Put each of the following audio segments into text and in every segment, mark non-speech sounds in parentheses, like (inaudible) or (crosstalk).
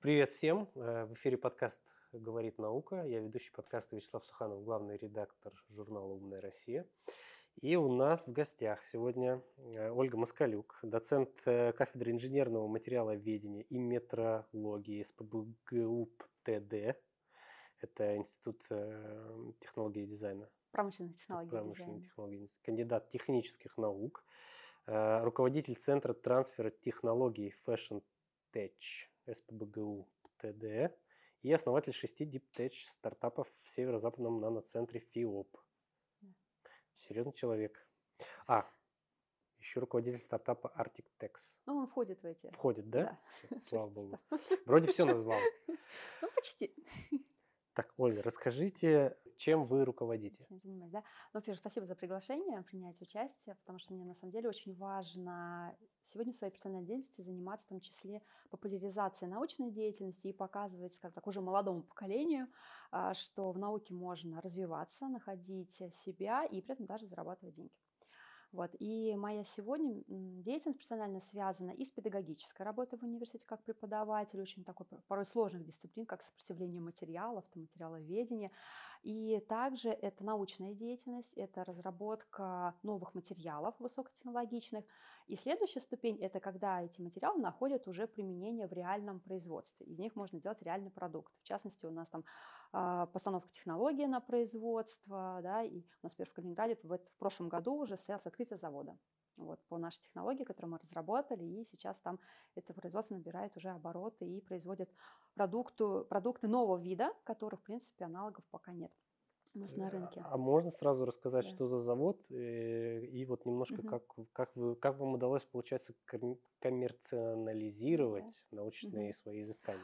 Привет всем! Э, в эфире подкаст «Говорит наука». Я ведущий подкаста Вячеслав Суханов, главный редактор журнала «Умная Россия». И у нас в гостях сегодня э, Ольга Москалюк, доцент э, кафедры инженерного материаловедения и метрологии СПБГУ ТД. Это Институт технологии и дизайна. Промышленных технологий Промышленных технологий. Кандидат технических наук, руководитель Центра трансфера технологий Fashion Tech СПБГУ ТД и основатель шести DeepTech стартапов в северо-западном наноцентре ФИОП. Серьезный человек. А, еще руководитель стартапа ArcticTex. Ну, он входит в эти. Входит, да? да. Все, (laughs) слава богу. Вроде все назвал. (laughs) Ну, почти. Так, Оля, расскажите, чем вы руководите? Чем занимаюсь, да? Ну, во-первых, спасибо за приглашение, принять участие, потому что мне на самом деле очень важно сегодня в своей профессиональной деятельности заниматься в том числе популяризацией научной деятельности и показывать, скажем так, уже молодому поколению, а, что в науке можно развиваться, находить себя и при этом даже зарабатывать деньги. Вот. И моя сегодня деятельность профессионально связана и с педагогической работой в университете как преподаватель, очень такой порой сложных дисциплин, как сопротивление материалов, то материаловедение. И также это научная деятельность, это разработка новых материалов высокотехнологичных. И следующая ступень – это когда эти материалы находят уже применение в реальном производстве. Из них можно делать реальный продукт. В частности, у нас там э, постановка технологии на производство, да, и у нас, например, в Калининграде в, в прошлом году уже состоялось открытие завода вот, по нашей технологии, которую мы разработали, и сейчас там это производство набирает уже обороты и производит продукту, продукты нового вида, которых, в принципе, аналогов пока нет у нас на рынке. А можно сразу рассказать, да. что за завод э, и вот немножко угу. как как вы как вам удалось получается коммерциализировать да. научные угу. свои изыскания?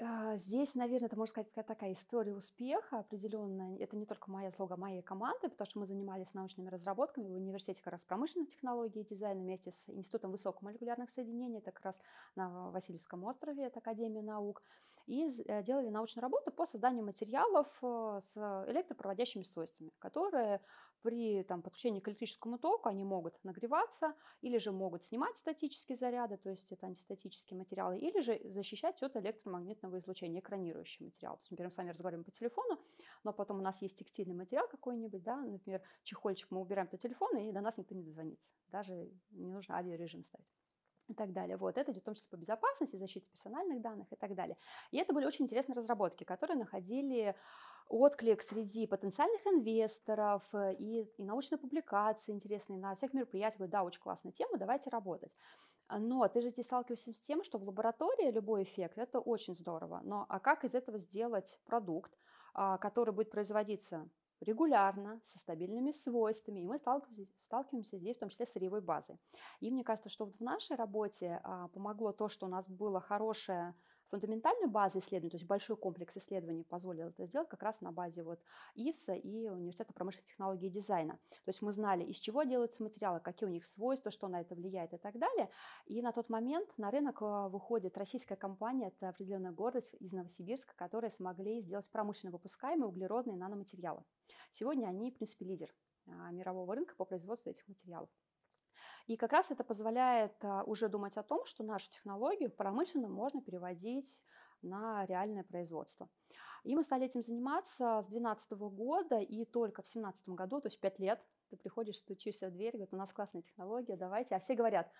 А, здесь, наверное, это, можно сказать, такая история успеха определенная. Это не только моя заслуга, моей команды, потому что мы занимались научными разработками в университете как раз промышленных технологий и дизайна вместе с Институтом высокомолекулярных соединений, это как раз на Васильевском острове, это Академия наук, и э, делали научную работу по созданию материалов э, с электропроводящими свойствами, которые при там, подключении к электрическому току они могут нагреваться или же могут снимать статические заряды, то есть это антистатические материалы, или же защищать от электромагнитного излучения, экранирующий материал. То есть, например, мы с вами разговариваем по телефону, но потом у нас есть текстильный материал какой-нибудь, да, например, чехольчик мы убираем до телефона, и до нас никто не дозвонится. Даже не нужно авиарежим ставить и так далее. Вот. Это идет в том числе по безопасности, защите персональных данных и так далее. И это были очень интересные разработки, которые находили отклик среди потенциальных инвесторов э, и, и научные публикации интересные на всех мероприятиях. Говорю, да, очень классная тема, давайте работать. Но ты же здесь сталкиваешься с тем, что в лаборатории любой эффект – это очень здорово. Но а как из этого сделать продукт, а, который будет производиться регулярно, со стабильными свойствами, и мы сталкиваемся, сталкиваемся здесь в том числе с сырьевой базой. И мне кажется, что вот в нашей работе а, помогло то, что у нас было хорошее Фундаментальную базу исследований, то есть большой комплекс исследований позволил это сделать как раз на базе вот ИФСа и Университета промышленных технологий и дизайна. То есть мы знали, из чего делаются материалы, какие у них свойства, что на это влияет и так далее. И на тот момент на рынок э, выходит российская компания, это определенная гордость из Новосибирска, которые смогли сделать промышленно выпускаемые углеродные наноматериалы. Сегодня они, в принципе, лидер а, мирового рынка по производству этих материалов. И как раз это позволяет а, уже думать о том, что нашу технологию промышленно можно переводить на реальное производство. И мы стали этим заниматься с 2012 года, и только в 2017 году, то есть 5 лет, ты приходишь, стучишься в дверь, говорят, у нас классная технология, давайте. А все говорят,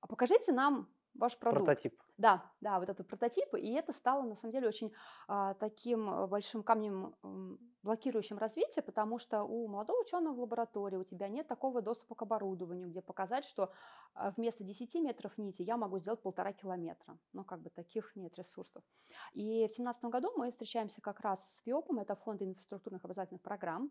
а покажите нам ваш продукт. Прототип. Да, да, вот этот прототип, и это стало на самом деле очень а, таким э, большим камнем блокирующим развитие, потому что у молодого ученого в лаборатории у тебя нет такого доступа к оборудованию, где показать, что а, вместо 10 метров нити я могу сделать полтора километра. Ну, как бы таких нет ресурсов. И в 2017 году мы встречаемся как раз с ФИОПом, это фонд инфраструктурных образовательных программ,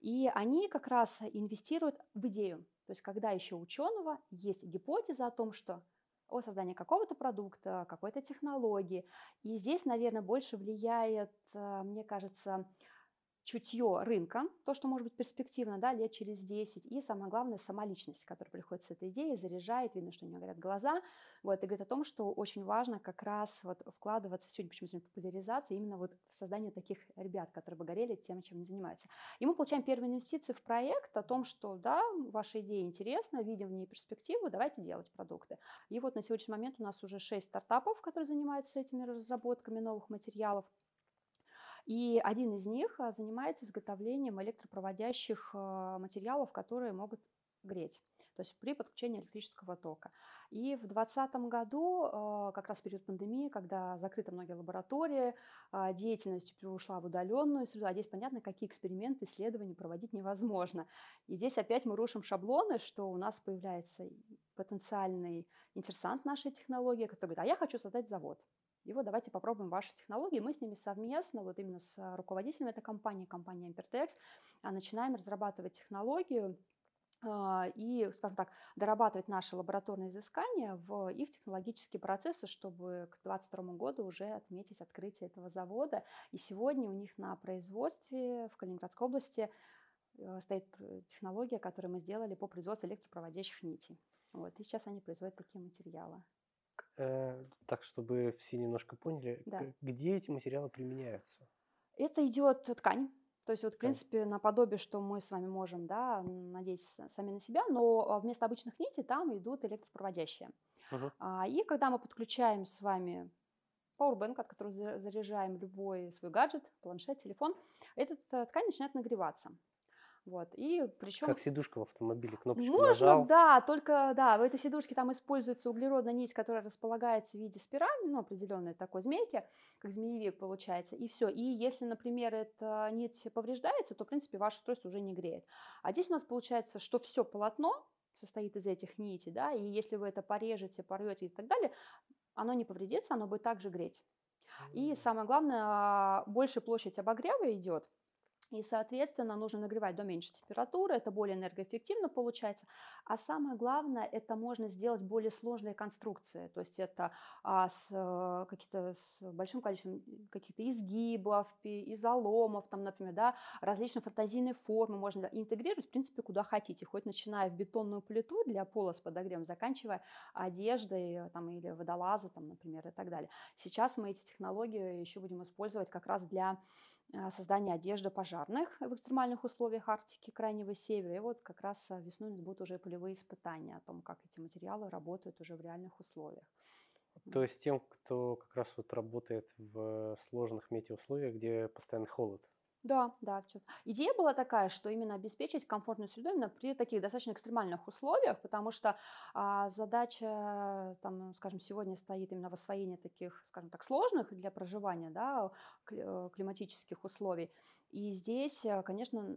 и они как раз инвестируют в идею. То есть когда еще у ученого есть гипотеза о том, что о создании какого-то продукта, какой-то технологии. И здесь, наверное, больше влияет, э, мне кажется, чутье рынка, то, что может быть перспективно, да, лет через 10, и самое главное, сама личность, которая приходит с этой идеей, заряжает, видно, что у нее горят глаза, вот, и говорит о том, что очень важно как раз вот вкладываться, сегодня почему сегодня популяризация, именно вот в создание таких ребят, которые бы горели тем, чем они занимаются. И мы получаем первые инвестиции в проект о том, что, да, ваша идея интересна, видим в ней перспективу, давайте делать продукты. И вот на сегодняшний момент у нас уже 6 стартапов, которые занимаются этими разработками новых материалов. И один из них а, занимается изготовлением электропроводящих а, материалов, которые могут греть то есть при подключении электрического тока. И в 2020 году, а, как раз в период пандемии, когда закрыты многие лаборатории, деятельность ушла в удаленную среду, а здесь понятно, какие эксперименты, исследования проводить невозможно. И здесь опять мы рушим шаблоны, что у нас появляется потенциальный интересант нашей технологии, который говорит, а я хочу создать завод. И вот давайте попробуем ваши технологии. Мы с ними совместно, вот именно с руководителем этой компании, компанией Ampertex, а, начинаем разрабатывать технологию, а, и, скажем так, дорабатывать наши лабораторные изыскания в их технологические процессы, чтобы к 2022 году уже отметить открытие этого завода. И сегодня у них на производстве в Калининградской области э, стоит технология, которую мы сделали по производству электропроводящих нитей. Вот, и сейчас они производят такие материалы. Э, так, чтобы все немножко поняли, Да. где эти материалы применяются? Это идет ткань. То есть вот, в принципе, наподобие, что мы с вами можем, да, надеть сами на себя, но а, вместо обычных нитей там идут электропроводящие. Мгм. А, И когда мы подключаем с вами Powerbank, от которого заряжаем любой свой гаджет, планшет, телефон, эта э, ткань начинает нагреваться. Вот. И причем... Как сидушка в автомобиле, кнопочку Можно, нажал. да, только да, в этой сидушке там используется углеродная нить, которая располагается в виде спирали, ну, определенной такой змейки, как змеевик получается, и все. И если, например, эта нить повреждается, то, в принципе, ваше устройство уже не греет. А здесь у нас получается, что все полотно состоит из этих нитей, да, и если вы это порежете, порвете и так далее, оно не повредится, оно будет также греть. И самое главное, а, больше площадь обогрева идет, и, соответственно, нужно нагревать до меньшей температуры, это более энергоэффективно получается. А самое главное, это можно сделать более сложные конструкции. То есть это а, с, а, какие-то, с большим количеством каких-то изгибов, изоломов, там, например, да, различные фантазийные формы можно интегрировать, в принципе, куда хотите. Хоть начиная в бетонную плиту для пола с подогревом, заканчивая одеждой там, или водолаза, там, например, и так далее. Сейчас мы эти технологии еще будем использовать как раз для а, создания одежды пожарных в экстремальных условиях Арктики, Крайнего Севера. И вот как раз а, весной будут уже полевые испытания о том, как эти материалы работают уже в реальных условиях. То есть тем, кто как раз вот работает в сложных метеоусловиях, где постоянный холод. Да, да. Идея была такая, что именно обеспечить комфортную среду именно при таких достаточно экстремальных условиях, потому что а, задача, там, скажем, сегодня стоит именно в освоении таких, скажем так, сложных для проживания да, э, климатических условий. И здесь, э, конечно,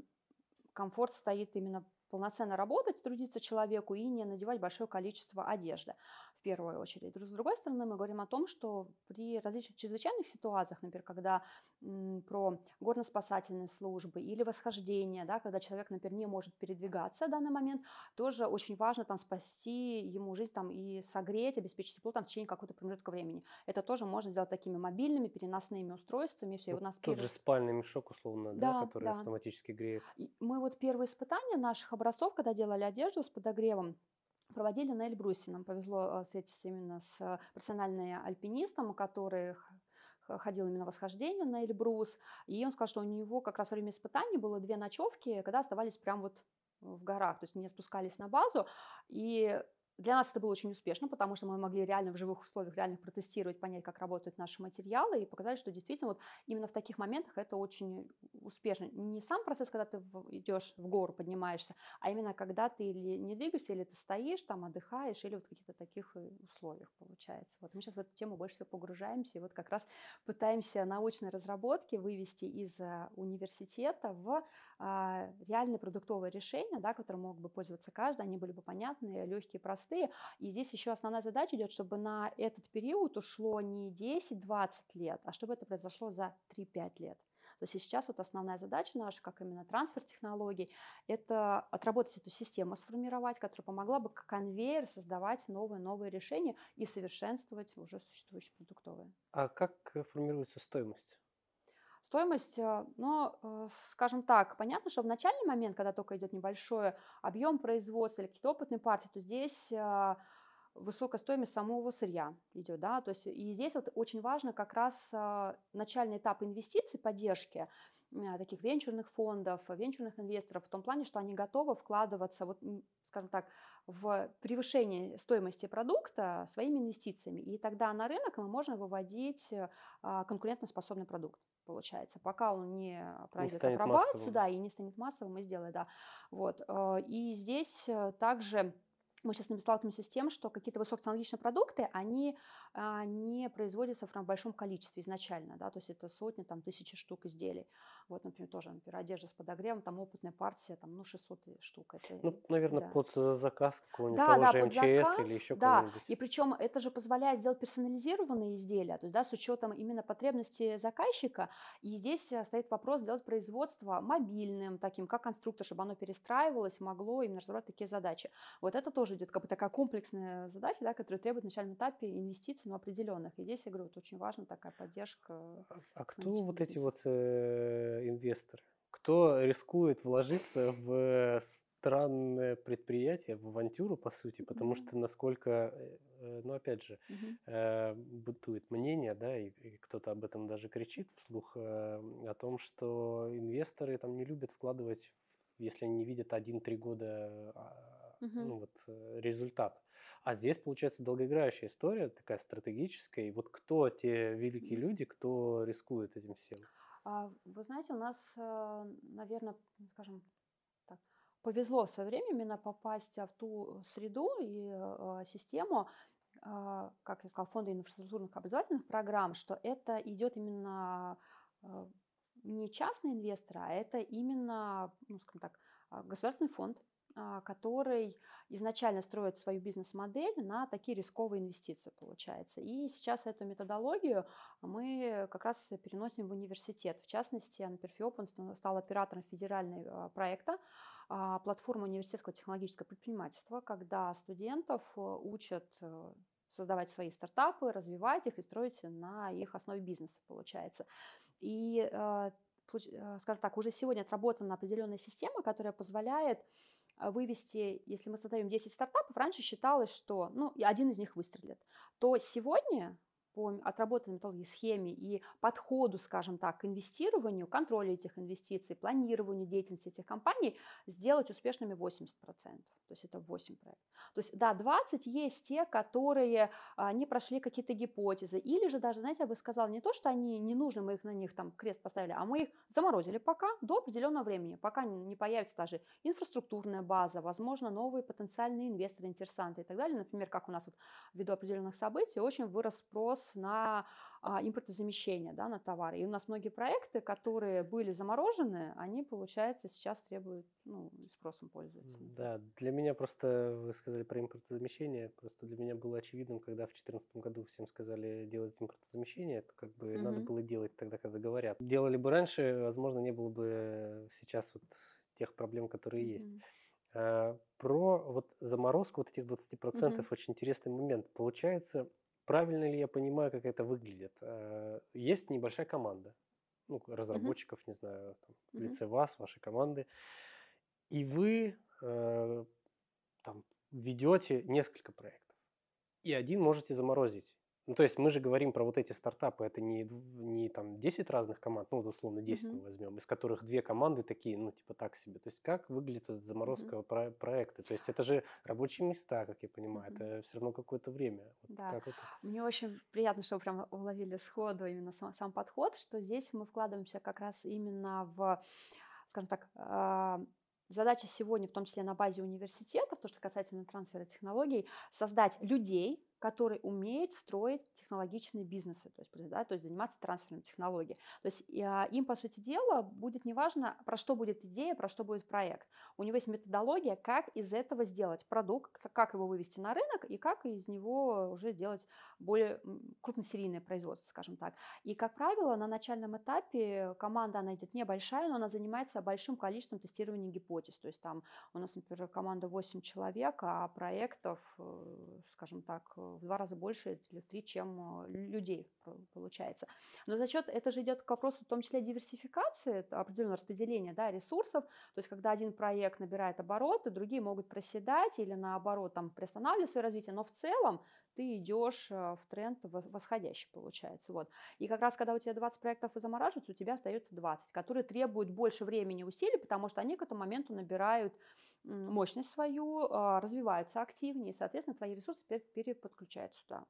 комфорт стоит именно полноценно работать, трудиться человеку и не надевать большое количество одежды в первую очередь. С другой стороны, мы говорим о том, что при различных чрезвычайных ситуациях, например, когда м, про горно-спасательные службы или восхождение, да, когда человек, например, не может передвигаться в данный момент, тоже очень важно там спасти ему жизнь там, и согреть, обеспечить тепло там, в течение какого-то промежутка времени. Это тоже можно сделать такими мобильными, переносными устройствами. Все. Вот у нас тот первый... же спальный мешок, условно, да, Да, который да. автоматически греет. И Мы вот первые испытания наших образцов, когда делали одежду с подогревом, проводили на Эльбрусе. Нам повезло э, встретиться именно с профессиональным альпинистом, который ходил именно восхождение на Эльбрус. И он сказал, что у него как раз во время испытаний было две ночевки, когда оставались прям вот в горах, то есть не спускались на базу. И для нас это было очень успешно, потому что мы могли реально в живых условиях реально протестировать, понять, как работают наши материалы, и показать, что действительно вот именно в таких моментах это очень успешно. Не сам процесс, когда ты идешь в гору, поднимаешься, а именно когда ты или не двигаешься, или ты стоишь там, отдыхаешь, или вот в каких-то таких э, условиях получается. Вот мы сейчас в эту тему больше всего погружаемся, и вот как раз пытаемся научные разработки вывести из э, университета в а, реальные продуктовые решения, да, которые мог бы пользоваться каждый, они были бы понятные, легкие, простые. И здесь еще основная задача идет, чтобы на этот период ушло не 10-20 лет, а чтобы это произошло за 3-5 лет. То есть сейчас вот основная задача наша, как именно трансфер технологий, это отработать эту систему, сформировать, которая помогла бы как конвейер создавать новые-новые решения и совершенствовать уже существующие продуктовые. А как э, формируется стоимость? Стоимость, э, но, э, скажем так, понятно, что в начальный момент, когда только идет небольшой объем производства или какие-то опытные партии, то здесь э, высокая стоимость самого сырья идет, да, то есть и здесь вот очень важно как раз начальный этап инвестиций, поддержки таких венчурных фондов, венчурных инвесторов в том плане, что они готовы вкладываться, вот, скажем так, в превышение стоимости продукта своими инвестициями. И тогда на рынок мы можем выводить конкурентоспособный продукт получается, пока он не пройдет не апробацию, да, и не станет массовым, мы сделаем, да. Вот. Э, и здесь э, также мы сейчас сталкиваемся с тем, что какие-то высокотехнологичные продукты, они а, не производятся в большом количестве изначально, да, то есть это сотни, там, тысячи штук изделий. Вот, например, тоже, например, одежда с подогревом, там опытная партия, там, ну, 600 штук. Это, ну, наверное, да. под э, заказ какого-нибудь да, того да, же под МЧС заказ, или еще да. кого-нибудь. И причем это же позволяет сделать персонализированные изделия, то есть, да, с учетом именно потребностей заказчика. И здесь э, стоит вопрос сделать производство мобильным, таким, как конструктор, чтобы оно перестраивалось, могло именно разработать такие задачи. Вот это тоже идет как бы такая комплексная задача, да, которая требует на начальном этапе инвестиций, но определенных. И здесь, я говорю, вот очень важна такая поддержка. А, а кто вот бизнеса. эти вот э, инвесторы? Кто рискует вложиться в странное предприятие, в авантюру, по сути, потому mm-hmm. что насколько, э, ну, опять же, mm-hmm. э, бытует мнение, да, и, и кто-то об этом даже кричит вслух, э, о том, что инвесторы там не любят вкладывать, если они не видят один-три года, mm-hmm. ну, вот, э, результат. А здесь, получается, долгоиграющая история, такая стратегическая. И вот кто те великие люди, кто рискует этим всем? А, вы знаете, у нас, э, наверное, скажем так, повезло в свое время именно попасть в ту среду и э, систему, а, как я сказала, фонда инфраструктурных образовательных программ, что это идет именно не частные инвесторы, а это именно, ну, скажем так, государственный фонд, а, который изначально строит свою бизнес-модель на такие рисковые инвестиции, получается. И сейчас эту методологию мы как раз переносим в университет. В частности, Анперфиопен стал оператором федерального проекта а, платформы университетского технологического предпринимательства, когда студентов э, учат э, создавать свои стартапы, развивать их и строить на их основе бизнеса, получается. И, э, скажем так, уже сегодня отработана определенная система, которая позволяет а, вывести, если мы создаем 10 стартапов, раньше считалось, что ну, один из них выстрелит, то сегодня по отработанной методологии, схеме и подходу, скажем так, к инвестированию, контролю этих инвестиций, планированию деятельности этих компаний сделать успешными 80%. То есть это 8 проектов. То есть, да, 20 есть те, которые а, не прошли какие-то гипотезы. Или же даже, знаете, я бы сказала, не то, что они не нужны, мы их на них там крест поставили, а мы их заморозили пока до определенного времени, пока не появится даже инфраструктурная база, возможно, новые потенциальные инвесторы, интересанты и так далее. Например, как у нас вот ввиду определенных событий очень вырос спрос спрос на а, импортозамещение да, на товары. И у нас многие проекты, которые были заморожены, они, получается, сейчас требуют, ну, спросом пользуются. Да, для меня просто, вы сказали про импортозамещение, просто для меня было очевидным, когда в 2014 году всем сказали делать импортозамещение, это как бы угу. надо было делать тогда, когда говорят. Делали бы раньше, возможно, не было бы сейчас вот тех проблем, которые угу. есть. А, про вот заморозку вот этих 20% угу. очень интересный момент. Получается, Правильно ли я понимаю, как это выглядит? Э, есть небольшая команда, ну, разработчиков, mm-hmm. не знаю, там, в лице mm-hmm. вас, вашей команды, и вы э, там ведете несколько проектов, и один можете заморозить. Ну, то есть мы же говорим про вот эти стартапы, это не, не там 10 разных команд, ну, условно 10 mm-hmm. мы возьмем, из которых две команды такие, ну, типа так себе. То есть как выглядит эта заморозка mm-hmm. про- проекта? То есть это же рабочие места, как я понимаю, mm-hmm. это все равно какое-то время. Вот да, это? мне очень приятно, что вы прям уловили сходу именно сам, сам подход, что здесь мы вкладываемся как раз именно в, скажем так, а, Задача сегодня, в том числе на базе университетов, то, что касательно трансфера технологий, создать людей, которые умеют строить технологичные бизнесы, то есть, да, то есть заниматься трансфером технологий. То есть а, им, по сути дела, будет неважно, про что будет идея, про что будет проект. У него есть методология, как из этого сделать продукт, как его вывести на рынок и как из него уже делать более крупносерийное производство, скажем так. И, как правило, на начальном этапе команда, она идет небольшая, но она занимается большим количеством тестирования гипотез. То есть там у нас, например, команда 8 человек, а проектов, э, скажем так, в два раза больше или в три, чем людей получается. Но за счет, это же идет к вопросу в том числе диверсификации, определенного распределения да, ресурсов, то есть когда один проект набирает обороты, другие могут проседать или наоборот там приостанавливать свое развитие, но в целом ты идешь в тренд восходящий получается. Вот. И как раз когда у тебя 20 проектов замораживаются, у тебя остается 20, которые требуют больше времени и усилий, потому что они к этому моменту набирают мощность свою, а, развиваются активнее, соответственно, твои ресурсы переподключают сюда.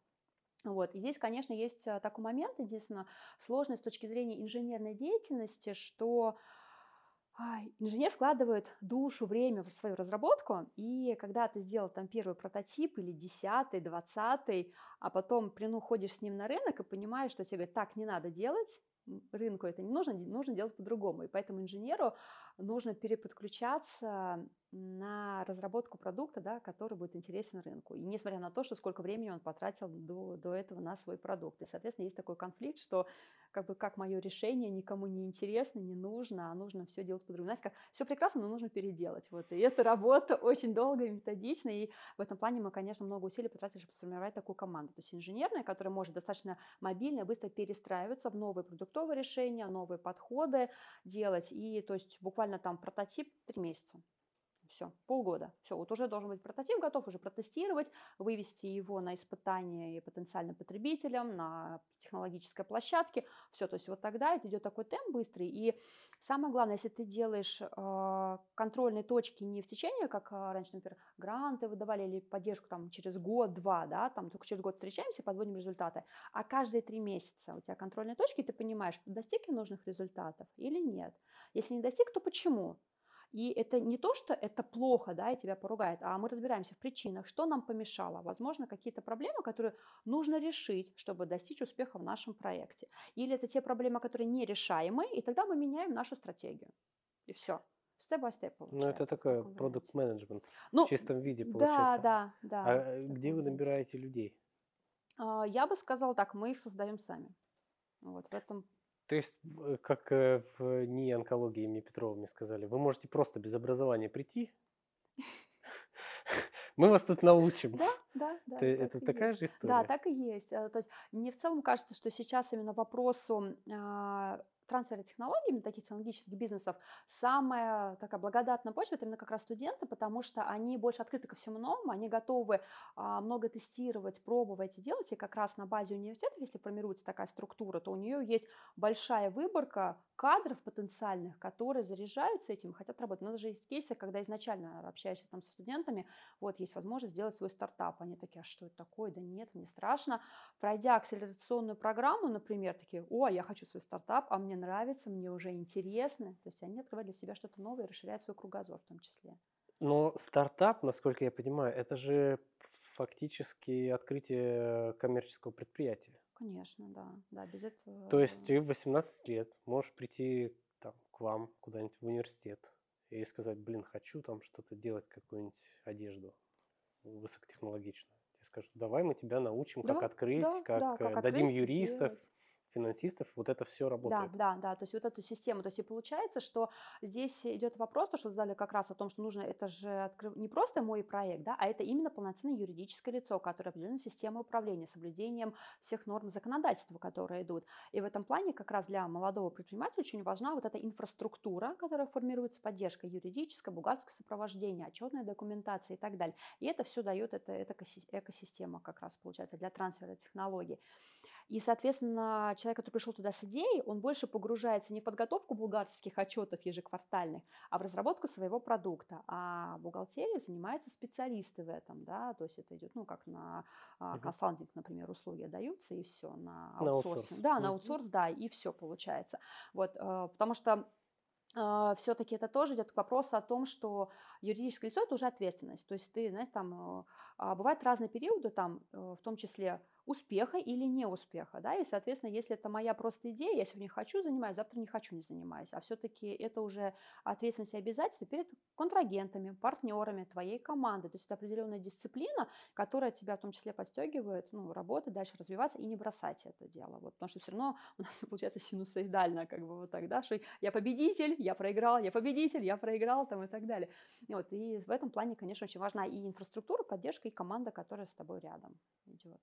Вот. И здесь, конечно, есть а, такой момент, единственное, сложность с точки зрения инженерной деятельности, что инженер вкладывает душу, время в свою разработку, и когда ты сделал там первый прототип или десятый, двадцатый, а потом приходишь с ним на рынок и понимаешь, что тебе говорят, так не надо делать, рынку это не нужно, нужно делать по-другому. И поэтому инженеру нужно переподключаться на разработку продукта, да, который будет интересен рынку. И несмотря на то, что сколько времени он потратил до, до этого на свой продукт. И, соответственно, есть такой конфликт, что как бы как мое решение никому не интересно, не нужно, а нужно все делать по-другому. Знаете, как все прекрасно, но нужно переделать. Вот. И эта работа (laughs) очень долгая, методичная. И в этом плане мы, конечно, много усилий потратили, чтобы сформировать такую команду. То есть инженерная, которая может достаточно мобильно, быстро перестраиваться в новые продуктовые решения, новые подходы делать. И то есть буквально там прототип три месяца все, полгода. Все, вот уже должен быть прототип готов, уже протестировать, вывести его на испытание и потенциальным потребителям, на технологической площадке. Все, то есть вот тогда это идет такой темп быстрый. И самое главное, если ты делаешь э, контрольные точки не в течение, как э, раньше, например, гранты выдавали или поддержку там через год-два, да, там только через год встречаемся, подводим результаты, а каждые три месяца у тебя контрольные точки, и ты понимаешь, достиг ли нужных результатов или нет. Если не достиг, то почему? И это не то, что это плохо, да, и тебя поругает, а мы разбираемся в причинах, что нам помешало. Возможно, какие-то проблемы, которые нужно решить, чтобы достичь успеха в нашем проекте. Или это те проблемы, которые нерешаемы, и тогда мы меняем нашу стратегию. И все. Step-by-step Ну, это такой product management ну, в чистом виде получается. Да, да, да. А где вы набираете людей? А, я бы сказала так, мы их создаем сами. Вот в этом то есть, как э, в НИИ онкологии мне Петрова мне сказали, вы можете просто без образования прийти, (laughs) мы вас тут научим. Да, да, да. Это такая же история? Да, так и есть. Э, то есть мне в целом кажется, что сейчас именно вопросу трансфера технологий, таких технологических бизнесов, самая такая благодатная почва – это именно как раз студенты, потому что они больше открыты ко всему новому, они готовы а, много тестировать, пробовать и делать, и как раз на базе университета, если формируется такая структура, то у нее есть большая выборка кадров потенциальных, которые заряжаются этим, хотят работать. Но даже есть кейсы, когда изначально общаешься там со студентами, вот есть возможность сделать свой стартап, они такие, а что это такое? Да нет, не страшно. Пройдя акселерационную программу, например, такие, о, я хочу свой стартап, а мне мне нравится, мне уже интересно. То есть они открывают для себя что-то новое, расширяют свой кругозор в том числе. Но стартап, насколько я понимаю, это же фактически открытие коммерческого предприятия. Конечно, да. да без этого... То есть ты в 18 лет можешь прийти там, к вам куда-нибудь в университет и сказать, блин, хочу там что-то делать, какую-нибудь одежду высокотехнологичную. Тебе скажут, давай мы тебя научим, да, как открыть, да, как, да, как дадим открыть, юристов, сделать финансистов, вот это все работает. Да, да, да, то есть вот эту систему, то есть и получается, что здесь идет вопрос, то, что задали как раз о том, что нужно, это же открыв... не просто мой проект, да, а это именно полноценное юридическое лицо, которое определено системой управления, соблюдением всех норм законодательства, которые идут. И в этом плане как раз для молодого предпринимателя очень важна вот эта инфраструктура, которая формируется, поддержка юридическая, бухгалтерское сопровождение, отчетная документация и так далее. И это все дает, это, это экосистема как раз получается для трансфера технологий. И, соответственно, человек, который пришел туда с идеей, он больше погружается не в подготовку бухгалтерских отчетов ежеквартальных, а в разработку своего продукта. А бухгалтерия занимается специалисты в этом, да, то есть это идет, ну, как на а, консалтинг, например, услуги даются, и все, на аутсорсинг. Да, на аутсорс, да, и все получается. Вот, э, потому что Uh, все-таки это тоже идет к вопросу о том, что юридическое лицо это уже ответственность. То есть ты, знаешь, там uh, бывают разные периоды, там, в том числе успеха или неуспеха, да, и, соответственно, если это моя просто идея, я сегодня хочу занимаюсь, завтра не хочу, не занимаюсь, а все-таки это уже ответственность и обязательства перед контрагентами, партнерами твоей команды, то есть это определенная дисциплина, которая тебя в том числе подстегивает, ну, работать, дальше развиваться и не бросать это дело, вот, потому что все равно у нас получается синусоидально, как бы вот так, да, что я победитель, я проиграл, я победитель, я проиграл, там и так далее, вот, и в этом плане, конечно, очень важна и инфраструктура, поддержка, и команда, которая с тобой рядом идет.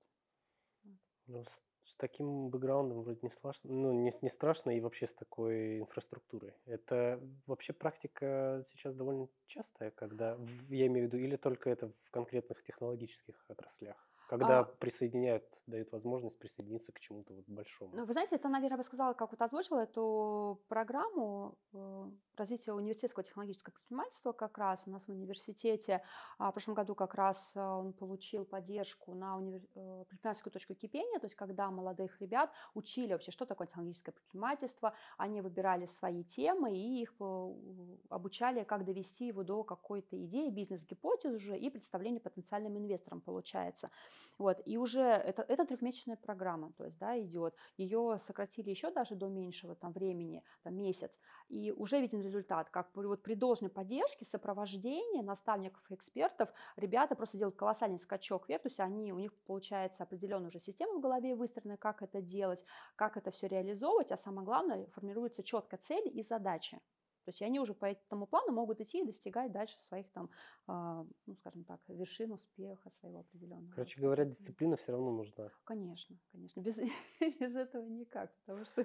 Ну, с, с таким бэкграундом вроде не страшно, ну, не, не страшно и вообще с такой инфраструктурой. Это вообще практика сейчас довольно частая, когда, в- я имею в виду, или только это в конкретных технологических отраслях? Когда А, присоединяют, дают возможность присоединиться к чему-то вот большому. Ну, вы знаете, это, наверное, я бы сказала, как вот озвучила эту программу э, развития университетского технологического предпринимательства как раз у нас в университете. а, В прошлом году как раз э, он получил поддержку на универ- э, предпринимательскую точку кипения, то есть когда молодых ребят учили вообще, что такое технологическое предпринимательство, они выбирали свои темы и их обучали, как довести его до какой-то идеи, бизнес-гипотезы уже и представления потенциальным инвесторам получается. Вот, и уже это, это трехмесячная программа, то есть, да, идет. Ее сократили еще даже до меньшего там времени, там месяц, и уже виден результат, как вот при должной поддержке, сопровождении наставников и экспертов, ребята просто делают колоссальный скачок вверх, то есть они, у них получается определенная уже система в голове выстроена, как это делать, как это все реализовывать, а самое главное, формируется четко цели и задачи. То есть они уже по этому плану могут идти и достигать дальше своих там, а, ну, скажем так, вершин успеха своего определенного. Короче говоря, дисциплина все равно нужна. Конечно, конечно. Без, (laughs) без этого никак, потому что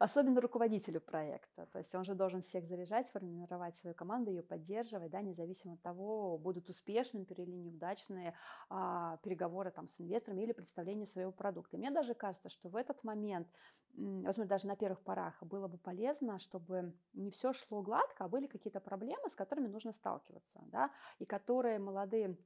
особенно руководителю проекта. То есть он же должен всех заряжать, формировать свою команду, ее поддерживать, да, независимо от того, будут успешными или неудачные а, переговоры там, с инвесторами или представление своего продукта. И мне даже кажется, что в этот момент, возможно, даже на первых порах было бы полезно, чтобы не все шло гладко, а были какие-то проблемы, с которыми нужно сталкиваться, да, и которые молодые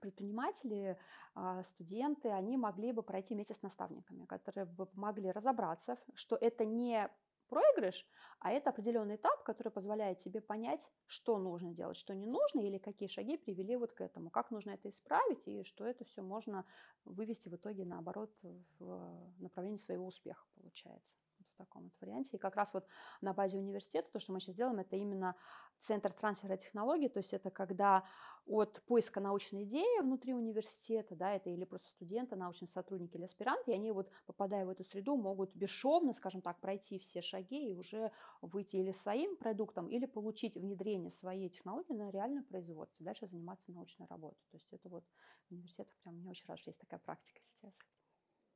предприниматели, а, студенты, они могли бы пройти вместе с наставниками, которые бы помогли разобраться, что это не проигрыш, а это определенный этап, который позволяет тебе понять, что нужно делать, что не нужно, или какие шаги привели вот к этому, как нужно это исправить, и что это все можно вывести в итоге, наоборот, в направлении своего успеха, получается. Таком вот варианте. И как раз вот на базе университета то, что мы сейчас делаем, это именно центр трансфера технологий, то есть это когда от поиска научной идеи внутри университета, да, это или просто студенты, научные сотрудники или аспиранты, и они вот, попадая в эту среду, могут бесшовно, скажем так, пройти все шаги и уже выйти или своим продуктом, или получить внедрение своей технологии на реальное производство, дальше заниматься научной работой. То есть это вот в университетах прям мне очень рад, что есть такая практика сейчас.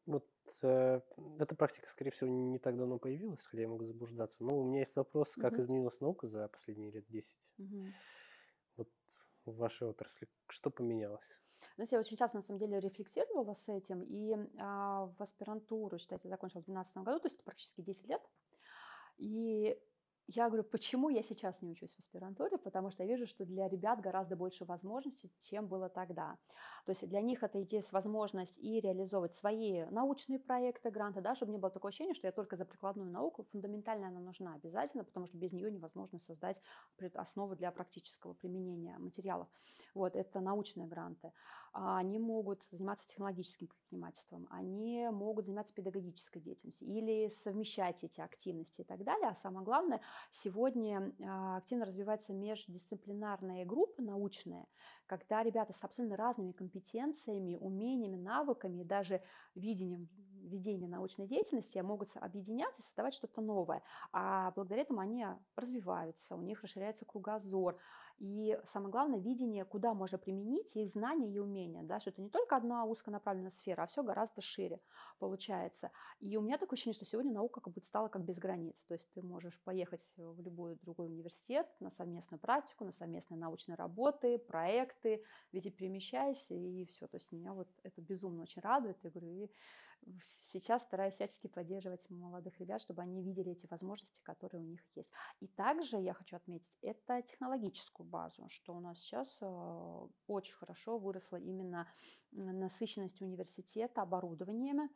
Вот э, эта практика, скорее всего, не так давно появилась, хотя я могу заблуждаться. Но у меня есть вопрос, как Мгм. изменилась наука за последние лет 10 Мгм. вот в вашей отрасли. Что поменялось? Знаете, я очень часто, на самом деле, рефлексировала с этим, и а, в аспирантуру, считайте, закончила в 2012 году, то есть практически 10 лет. И я говорю, почему я сейчас не учусь в аспирантуре? Потому что я вижу, что для ребят гораздо больше возможностей, чем было тогда. То есть для них это есть возможность и реализовывать свои научные проекты, гранты, да, чтобы не было такого ощущения, что я только за прикладную науку. Фундаментально она нужна обязательно, потому что без нее невозможно создать основу для практического применения материалов. Вот, это научные гранты. А, Они могут заниматься технологическим предпринимательством, они могут заниматься педагогической деятельностью или совмещать эти активности и так далее. А самое главное, сегодня а, активно развиваются междисциплинарные группы научные, когда ребята с абсолютно разными компетенциями, умениями, навыками и даже видением ведения научной деятельности могут объединяться и создавать что-то новое. А благодаря этому они развиваются, у них расширяется кругозор. И самое главное, видение, куда можно применить их знания и умения. Да, что это не только одна узконаправленная сфера, а все гораздо шире получается. И у меня такое ощущение, что сегодня наука как будто стала как без границ. То есть ты можешь поехать в любой другой университет на совместную практику, на совместные научные работы, проекты, везде перемещаешься и все. То есть меня вот это безумно очень радует. Я говорю, и сейчас стараюсь всячески поддерживать молодых ребят, чтобы они видели эти возможности, которые у них есть. И также я хочу отметить, это технологическую базу, что у нас сейчас э, очень хорошо выросла именно насыщенность университета оборудованиями.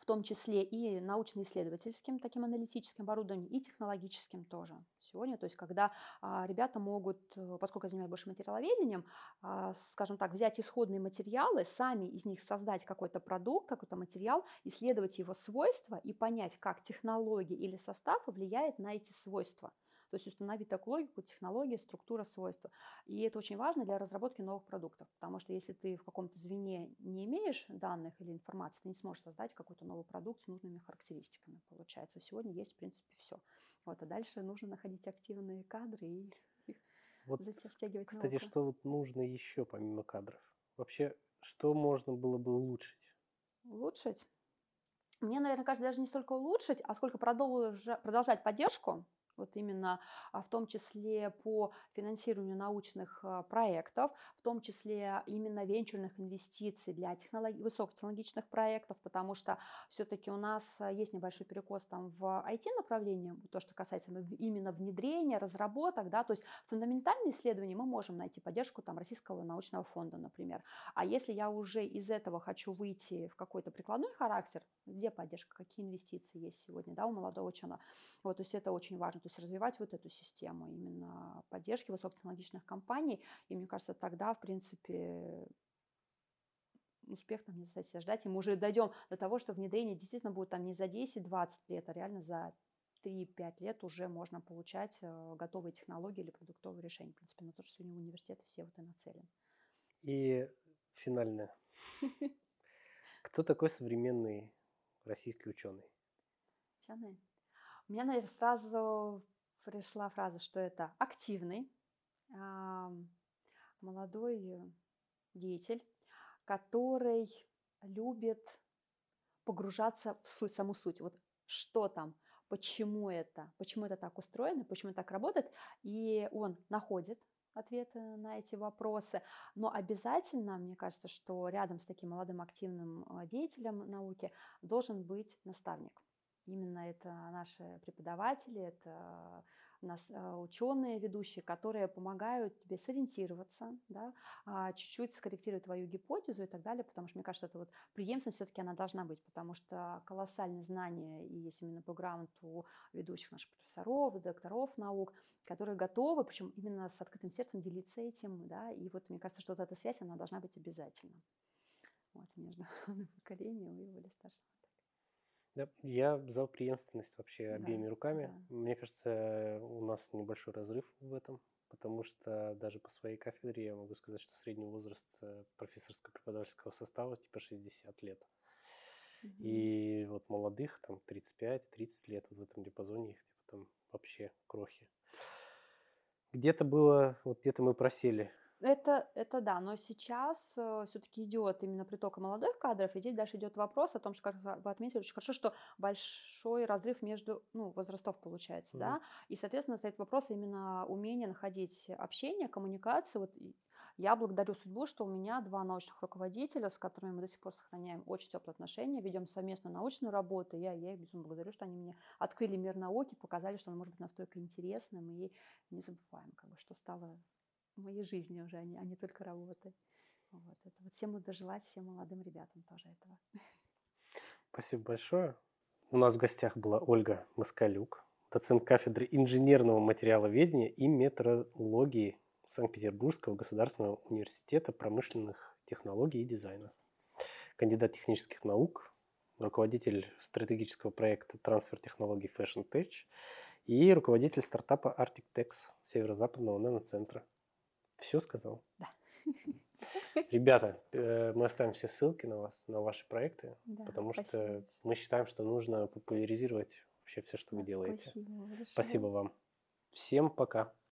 В том числе и научно-исследовательским, таким аналитическим оборудованием, и технологическим тоже сегодня. То есть когда а, ребята могут, э, поскольку я занимаюсь больше материаловедением, а, скажем так, взять исходные материалы, сами из них создать какой-то продукт, какой-то материал, исследовать его свойства и понять, как технология или состав влияет на эти свойства. То есть установить такую логику, технологии, структура, свойства. И это очень важно для разработки новых продуктов, потому что если ты в каком-то звене не имеешь данных или информации, ты не сможешь создать какой-то новый продукт с нужными характеристиками, получается. Сегодня есть, в принципе, все. Вот, а дальше нужно находить активные кадры и вот, затягивать Кстати, науку. что вот нужно еще помимо кадров? Вообще, что можно было бы улучшить? Улучшить? Мне, наверное, кажется, даже не столько улучшить, а сколько продолжать поддержку вот именно а, в том числе по финансированию научных а, проектов, в том числе именно венчурных инвестиций для технолог... высокотехнологичных проектов, потому что все-таки у нас а, есть небольшой перекос там в IT-направлении, то, что касается именно внедрения, разработок, да, то есть фундаментальные исследования мы можем найти поддержку там Российского научного фонда, например. А если я уже из этого хочу выйти в какой-то прикладной характер, где поддержка, какие инвестиции есть сегодня, да, у молодого ученого, вот, то есть это очень важно есть развивать вот эту систему именно поддержки высокотехнологичных компаний. И мне кажется, тогда, в принципе, успех нам не заставит ждать, и мы уже дойдем до того, что внедрение действительно будет там не за 10-20 лет, а реально за 3-5 лет уже можно получать э, готовые технологии или продуктовые решения. В принципе, на то, что сегодня университеты все вот и нацелены. И финальное. (laughs) Кто такой современный российский ученый? Ученый? У меня, наверное, сразу пришла фраза, что это активный, молодой деятель, который любит погружаться в суть, саму суть. Вот что там, почему это, почему это так устроено, почему так работает. И он находит ответы на эти вопросы. Но обязательно, мне кажется, что рядом с таким молодым активным а, деятелем науки должен быть наставник. Именно это наши преподаватели, это нас э, ученые ведущие, которые помогают тебе сориентироваться, да, а, чуть-чуть скорректировать твою гипотезу и так далее, потому что мне кажется, это вот преемственность все-таки она должна быть, потому что колоссальные знания и есть именно бэкграунд у ведущих наших профессоров, докторов наук, которые готовы, причем именно с открытым сердцем делиться этим, да, и вот мне кажется, что вот эта связь, она должна быть обязательно вот, между (laughs) поколением и более старшим. Да, я за преемственность вообще да, обеими руками. Да. Мне кажется, у нас небольшой разрыв в этом, потому что даже по своей кафедре я могу сказать, что средний возраст э, профессорского преподавательского состава типа 60 лет. Угу. И вот молодых там 35-30 лет, вот в этом диапазоне их типа там вообще крохи. Где-то было, вот где-то мы просели это, это да, но сейчас э, все-таки идет именно приток молодых кадров, и здесь дальше идет вопрос о том, что, как вы отметили, очень хорошо, что большой разрыв между ну, возрастов получается, mm. да, и, соответственно, стоит вопрос именно умения находить общение, коммуникацию. Вот я благодарю судьбу, что у меня два научных руководителя, с которыми мы до сих пор сохраняем очень теплые отношения, ведем совместную научную работу. Я, я их безумно благодарю, что они мне открыли мир науки, показали, что он может быть настолько интересным и не забываем, как бы, что стало моей жизни уже, а не, а не только работы. Вот, это вот всем буду желать, всем молодым ребятам тоже этого. Спасибо большое. У нас в гостях была Ольга Москалюк, доцент кафедры инженерного материаловедения и метрологии Санкт-Петербургского государственного университета промышленных технологий и дизайна, кандидат технических наук, руководитель стратегического проекта трансфер технологий Fashion Tech и руководитель стартапа Arctic северо-западного наноцентра. Все сказал? Да. (laughs) Ребята, э, мы оставим все ссылки на вас, на ваши проекты, да, потому спасибо. что мы считаем, что нужно популяризировать вообще все, что да, вы делаете. Спасибо, спасибо вам. Всем пока.